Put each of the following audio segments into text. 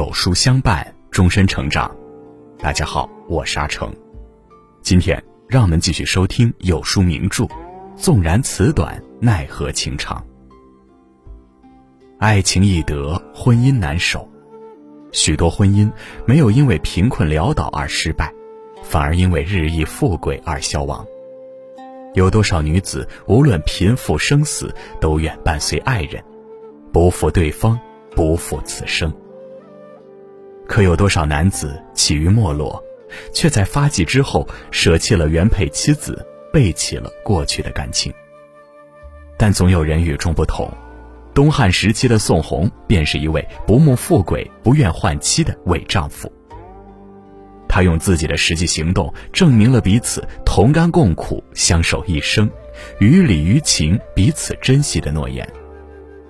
有书相伴，终身成长。大家好，我是阿成。今天让我们继续收听有书名著《纵然词短，奈何情长》。爱情易得，婚姻难守。许多婚姻没有因为贫困潦倒而失败，反而因为日益富贵而消亡。有多少女子无论贫富生死，都愿伴随爱人，不负对方，不负此生。可有多少男子起于没落，却在发迹之后舍弃了原配妻子，背弃了过去的感情？但总有人与众不同。东汉时期的宋弘便是一位不慕富贵、不愿换妻的伪丈夫。他用自己的实际行动证明了彼此同甘共苦、相守一生、于理于情、彼此珍惜的诺言。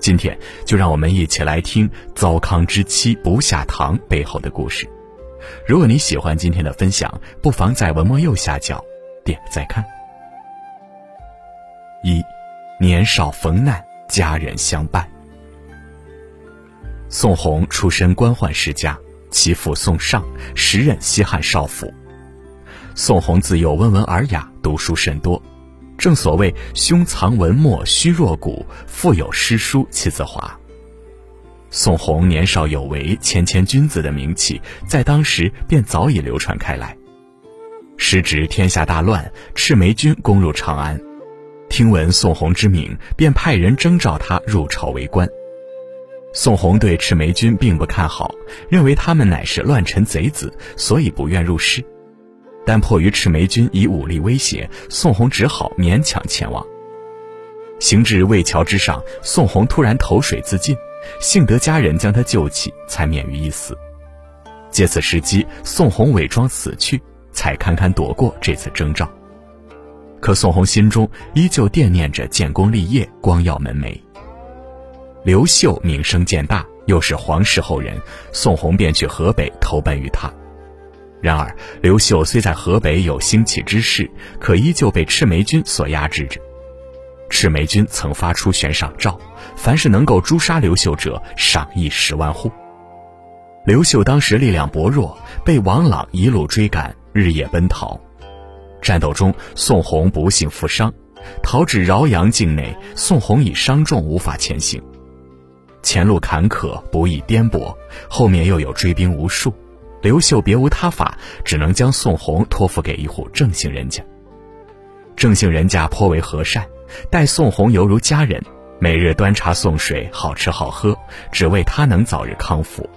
今天就让我们一起来听“糟糠之妻不下堂”背后的故事。如果你喜欢今天的分享，不妨在文末右下角点个再看。一，年少逢难，家人相伴。宋弘出身官宦世家，其父宋尚时任西汉少府。宋弘自幼温文尔雅，读书甚多。正所谓“胸藏文墨虚若谷，腹有诗书气自华”。宋弘年少有为、谦谦君子的名气，在当时便早已流传开来。时值天下大乱，赤眉军攻入长安，听闻宋弘之名，便派人征召他入朝为官。宋弘对赤眉军并不看好，认为他们乃是乱臣贼子，所以不愿入仕。但迫于赤眉军以武力威胁，宋弘只好勉强前往。行至渭桥之上，宋弘突然投水自尽，幸得家人将他救起，才免于一死。借此时机，宋弘伪装死去，才堪堪躲过这次征兆。可宋弘心中依旧惦念着建功立业、光耀门楣。刘秀名声渐大，又是皇室后人，宋弘便去河北投奔于他。然而，刘秀虽在河北有兴起之势，可依旧被赤眉军所压制着。赤眉军曾发出悬赏诏，凡是能够诛杀刘秀者，赏一十万户。刘秀当时力量薄弱，被王朗一路追赶，日夜奔逃。战斗中，宋弘不幸负伤，逃至饶阳境内，宋弘已伤重，无法前行。前路坎坷，不易颠簸，后面又有追兵无数。刘秀别无他法，只能将宋弘托付给一户郑姓人家。郑姓人家颇为和善，待宋弘犹如家人，每日端茶送水，好吃好喝，只为他能早日康复。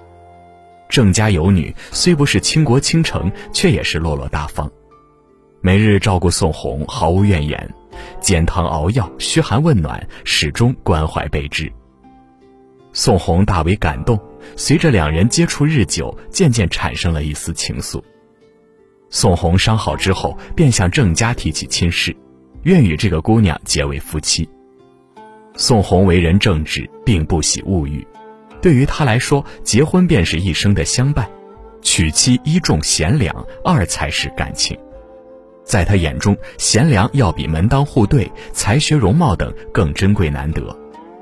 郑家有女，虽不是倾国倾城，却也是落落大方，每日照顾宋弘，毫无怨言，煎汤熬药，嘘寒问暖，始终关怀备至。宋弘大为感动，随着两人接触日久，渐渐产生了一丝情愫。宋弘伤好之后，便向郑家提起亲事，愿与这个姑娘结为夫妻。宋弘为人正直，并不喜物欲，对于他来说，结婚便是一生的相伴，娶妻一重贤良，二才是感情。在他眼中，贤良要比门当户对、才学容貌等更珍贵难得。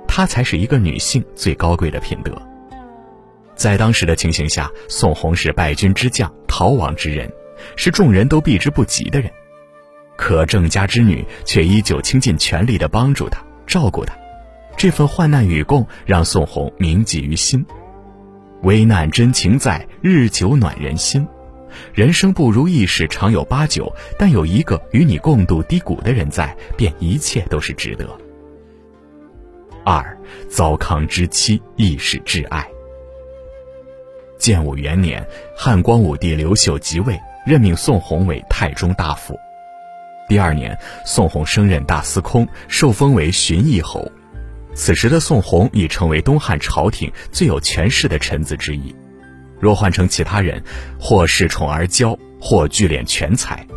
她才是一个女性最高贵的品德。在当时的情形下，宋弘是败军之将、逃亡之人，是众人都避之不及的人。可郑家之女却依旧倾尽全力地帮助他、照顾他，这份患难与共让宋弘铭记于心。危难真情在，日久暖人心。人生不如意事常有八九，但有一个与你共度低谷的人在，便一切都是值得。二，糟糠之妻亦是挚爱。建武元年，汉光武帝刘秀即位，任命宋弘为太中大夫。第二年，宋弘升任大司空，受封为荀邑侯。此时的宋弘已成为东汉朝廷最有权势的臣子之一。若换成其他人，或恃宠而骄，或聚敛权财，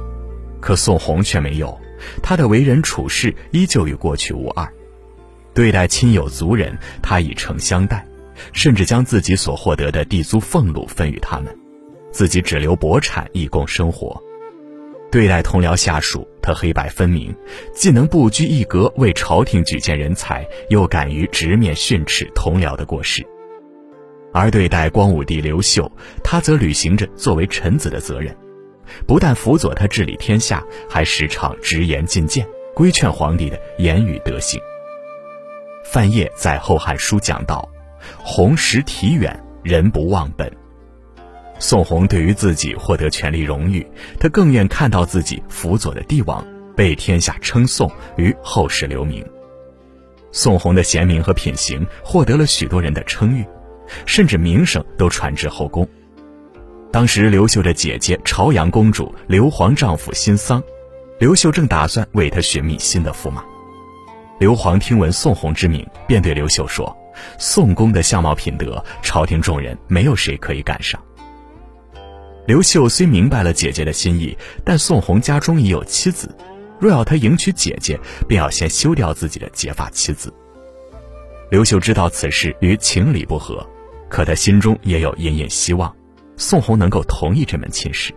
可宋弘却没有，他的为人处事依旧与过去无二。对待亲友族人，他以诚相待，甚至将自己所获得的地租俸禄分与他们，自己只留薄产以供生活。对待同僚下属，他黑白分明，既能不拘一格为朝廷举荐人才，又敢于直面训斥同僚的过失。而对待光武帝刘秀，他则履行着作为臣子的责任，不但辅佐他治理天下，还时常直言进谏，规劝皇帝的言语德行。范晔在《后汉书》讲到：“弘识体远，人不忘本。”宋弘对于自己获得权力荣誉，他更愿看到自己辅佐的帝王被天下称颂于后世留名。宋弘的贤明和品行获得了许多人的称誉，甚至名声都传至后宫。当时刘秀的姐姐朝阳公主刘皇丈夫新丧，刘秀正打算为他寻觅新的驸马。刘皇听闻宋弘之名，便对刘秀说：“宋公的相貌品德，朝廷众人没有谁可以赶上。”刘秀虽明白了姐姐的心意，但宋弘家中已有妻子，若要他迎娶姐姐，便要先休掉自己的结发妻子。刘秀知道此事与情理不合，可他心中也有隐隐希望，宋弘能够同意这门亲事。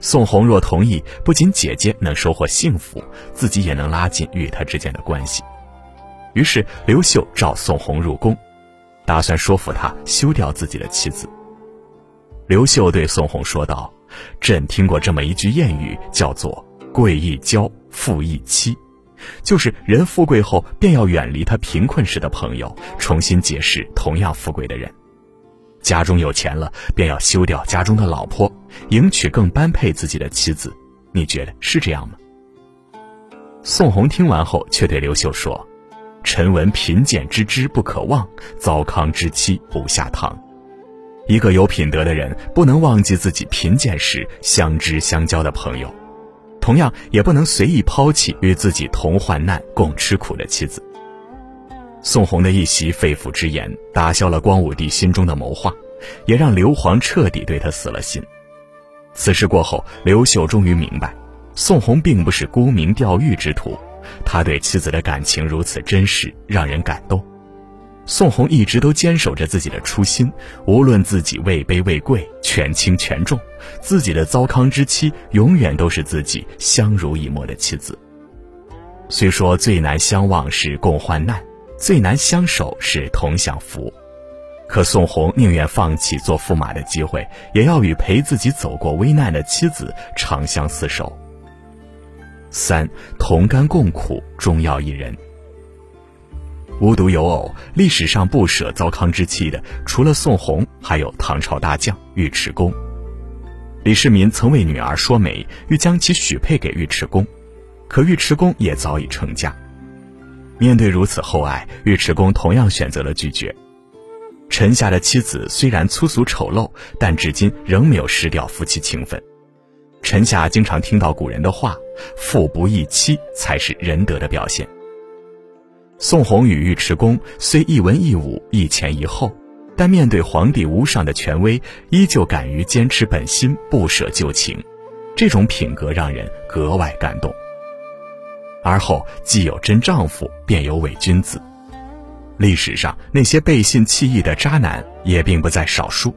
宋弘若同意，不仅姐姐能收获幸福，自己也能拉近与他之间的关系。于是刘秀召宋弘入宫，打算说服他休掉自己的妻子。刘秀对宋弘说道：“朕听过这么一句谚语，叫做‘贵易交，富易妻’，就是人富贵后便要远离他贫困时的朋友，重新结识同样富贵的人；家中有钱了，便要休掉家中的老婆，迎娶更般配自己的妻子。你觉得是这样吗？”宋弘听完后，却对刘秀说：“臣闻贫贱之知不可忘，糟糠之妻不下堂。”一个有品德的人，不能忘记自己贫贱时相知相交的朋友，同样也不能随意抛弃与自己同患难、共吃苦的妻子。宋弘的一席肺腑之言，打消了光武帝心中的谋划，也让刘皇彻底对他死了心。此事过后，刘秀终于明白，宋弘并不是沽名钓誉之徒，他对妻子的感情如此真实，让人感动。宋弘一直都坚守着自己的初心，无论自己位卑位贵、权轻权重，自己的糟糠之妻永远都是自己相濡以沫的妻子。虽说最难相忘是共患难，最难相守是同享福，可宋弘宁愿放弃做驸马的机会，也要与陪自己走过危难的妻子长相厮守。三同甘共苦，终要一人。无独有偶，历史上不舍糟糠之妻的，除了宋弘，还有唐朝大将尉迟恭。李世民曾为女儿说媒，欲将其许配给尉迟恭，可尉迟恭也早已成家。面对如此厚爱，尉迟恭同样选择了拒绝。臣下的妻子虽然粗俗丑陋，但至今仍没有失掉夫妻情分。臣下经常听到古人的话：“富不易妻，才是仁德的表现。”宋弘与尉迟恭虽一文一武、一前一后，但面对皇帝无上的权威，依旧敢于坚持本心，不舍旧情，这种品格让人格外感动。而后既有真丈夫，便有伪君子。历史上那些背信弃义的渣男也并不在少数。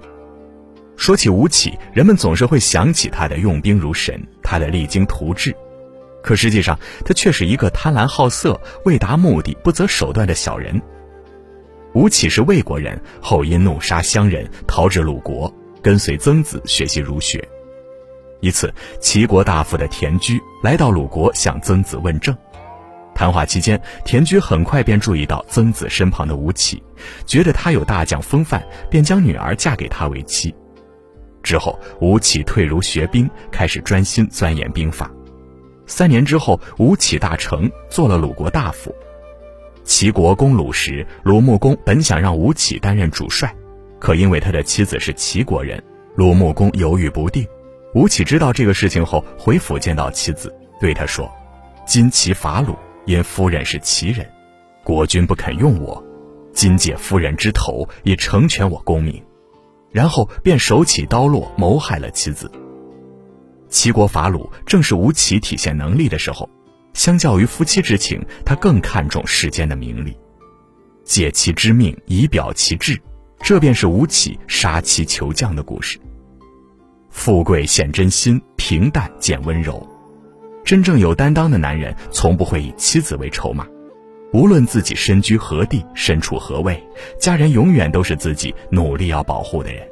说起吴起，人们总是会想起他的用兵如神，他的励精图治。可实际上，他却是一个贪婪好色、为达目的不择手段的小人。吴起是魏国人，后因怒杀乡人，逃至鲁国，跟随曾子学习儒学。一次，齐国大夫的田居来到鲁国向曾子问政，谈话期间，田居很快便注意到曾子身旁的吴起，觉得他有大将风范，便将女儿嫁给他为妻。之后，吴起退儒学兵，开始专心钻研兵法。三年之后，吴起大成，做了鲁国大夫。齐国攻鲁时，鲁穆公本想让吴起担任主帅，可因为他的妻子是齐国人，鲁穆公犹豫不定。吴起知道这个事情后，回府见到妻子，对他说：“今齐伐鲁，因夫人是齐人，国君不肯用我，今借夫人之头，以成全我功名。”然后便手起刀落，谋害了妻子。齐国伐鲁，正是吴起体现能力的时候。相较于夫妻之情，他更看重世间的名利，借其之命以表其志，这便是吴起杀妻求将的故事。富贵显真心，平淡见温柔。真正有担当的男人，从不会以妻子为筹码。无论自己身居何地、身处何位，家人永远都是自己努力要保护的人。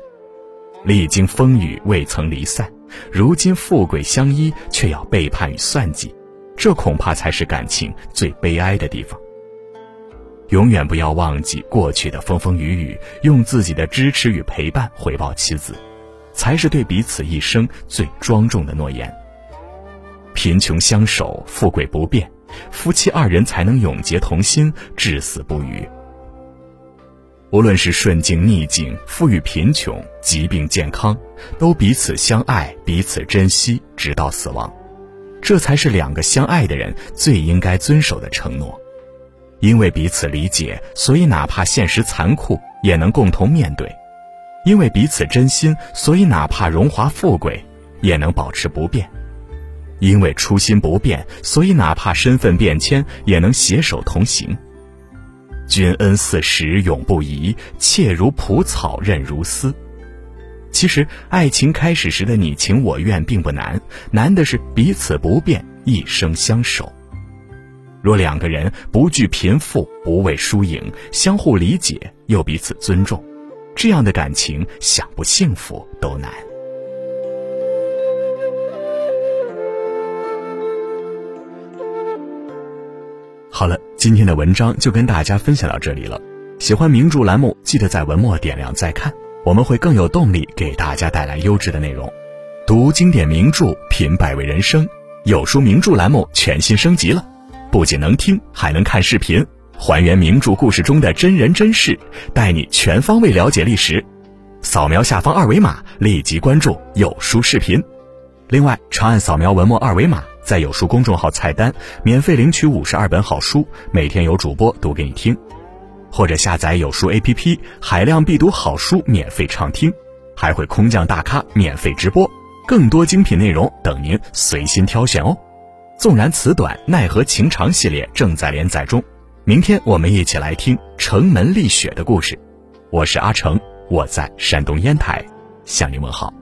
历经风雨，未曾离散，如今富贵相依，却要背叛与算计，这恐怕才是感情最悲哀的地方。永远不要忘记过去的风风雨雨，用自己的支持与陪伴回报妻子，才是对彼此一生最庄重的诺言。贫穷相守，富贵不变。夫妻二人才能永结同心，至死不渝。无论是顺境逆境、富裕贫穷、疾病健康，都彼此相爱、彼此珍惜，直到死亡。这才是两个相爱的人最应该遵守的承诺。因为彼此理解，所以哪怕现实残酷，也能共同面对；因为彼此真心，所以哪怕荣华富贵，也能保持不变。因为初心不变，所以哪怕身份变迁，也能携手同行。君恩似石永不移，妾如蒲草韧如丝。其实，爱情开始时的你情我愿并不难，难的是彼此不变，一生相守。若两个人不惧贫富，不畏输赢，相互理解又彼此尊重，这样的感情想不幸福都难。好了，今天的文章就跟大家分享到这里了。喜欢名著栏目，记得在文末点亮再看，我们会更有动力给大家带来优质的内容。读经典名著，品百味人生，有书名著栏目全新升级了，不仅能听，还能看视频，还原名著故事中的真人真事，带你全方位了解历史。扫描下方二维码，立即关注有书视频。另外，长按扫描文末二维码。在有书公众号菜单免费领取五十二本好书，每天有主播读给你听，或者下载有书 APP，海量必读好书免费畅听，还会空降大咖免费直播，更多精品内容等您随心挑选哦。纵然词短，奈何情长系列正在连载中，明天我们一起来听城门立雪的故事。我是阿成，我在山东烟台向您问好。